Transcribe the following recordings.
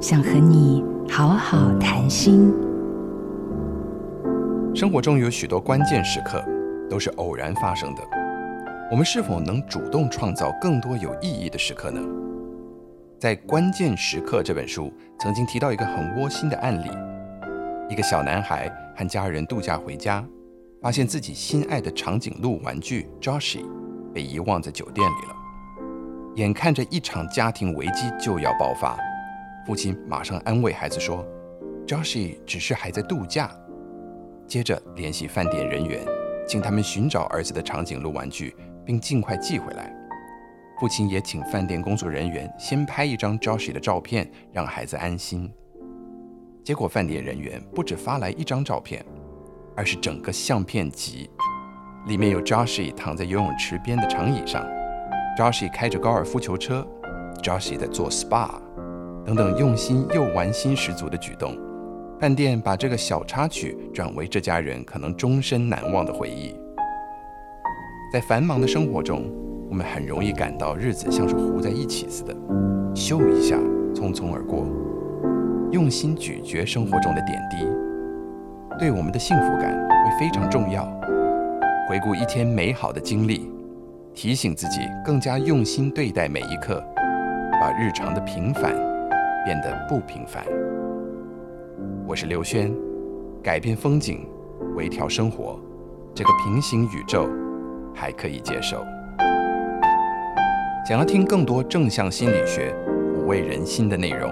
想和你好好谈心。生活中有许多关键时刻都是偶然发生的，我们是否能主动创造更多有意义的时刻呢？在《关键时刻》这本书曾经提到一个很窝心的案例：一个小男孩和家人度假回家，发现自己心爱的长颈鹿玩具 Joshi 被遗忘在酒店里了。眼看着一场家庭危机就要爆发，父亲马上安慰孩子说：“Joshi 只是还在度假。”接着联系饭店人员，请他们寻找儿子的长颈鹿玩具，并尽快寄回来。父亲也请饭店工作人员先拍一张 Joshi 的照片，让孩子安心。结果饭店人员不止发来一张照片，而是整个相片集，里面有 Joshi 躺在游泳池边的长椅上，Joshi 开着高尔夫球车，Joshi 在做 SPA，等等用心又玩心十足的举动。饭店把这个小插曲转为这家人可能终身难忘的回忆。在繁忙的生活中，我们很容易感到日子像是糊在一起似的，咻一下，匆匆而过。用心咀嚼生活中的点滴，对我们的幸福感会非常重要。回顾一天美好的经历，提醒自己更加用心对待每一刻，把日常的平凡变得不平凡。我是刘轩，改变风景，微调生活，这个平行宇宙还可以接受。想要听更多正向心理学、抚慰人心的内容，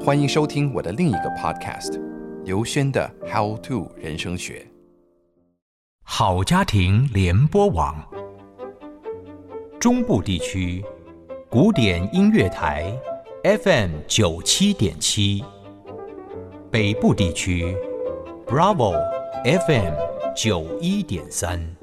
欢迎收听我的另一个 podcast—— 刘轩的 How to 人生学。好家庭联播网，中部地区古典音乐台 FM 九七点七，北部地区 Bravo FM 九一点三。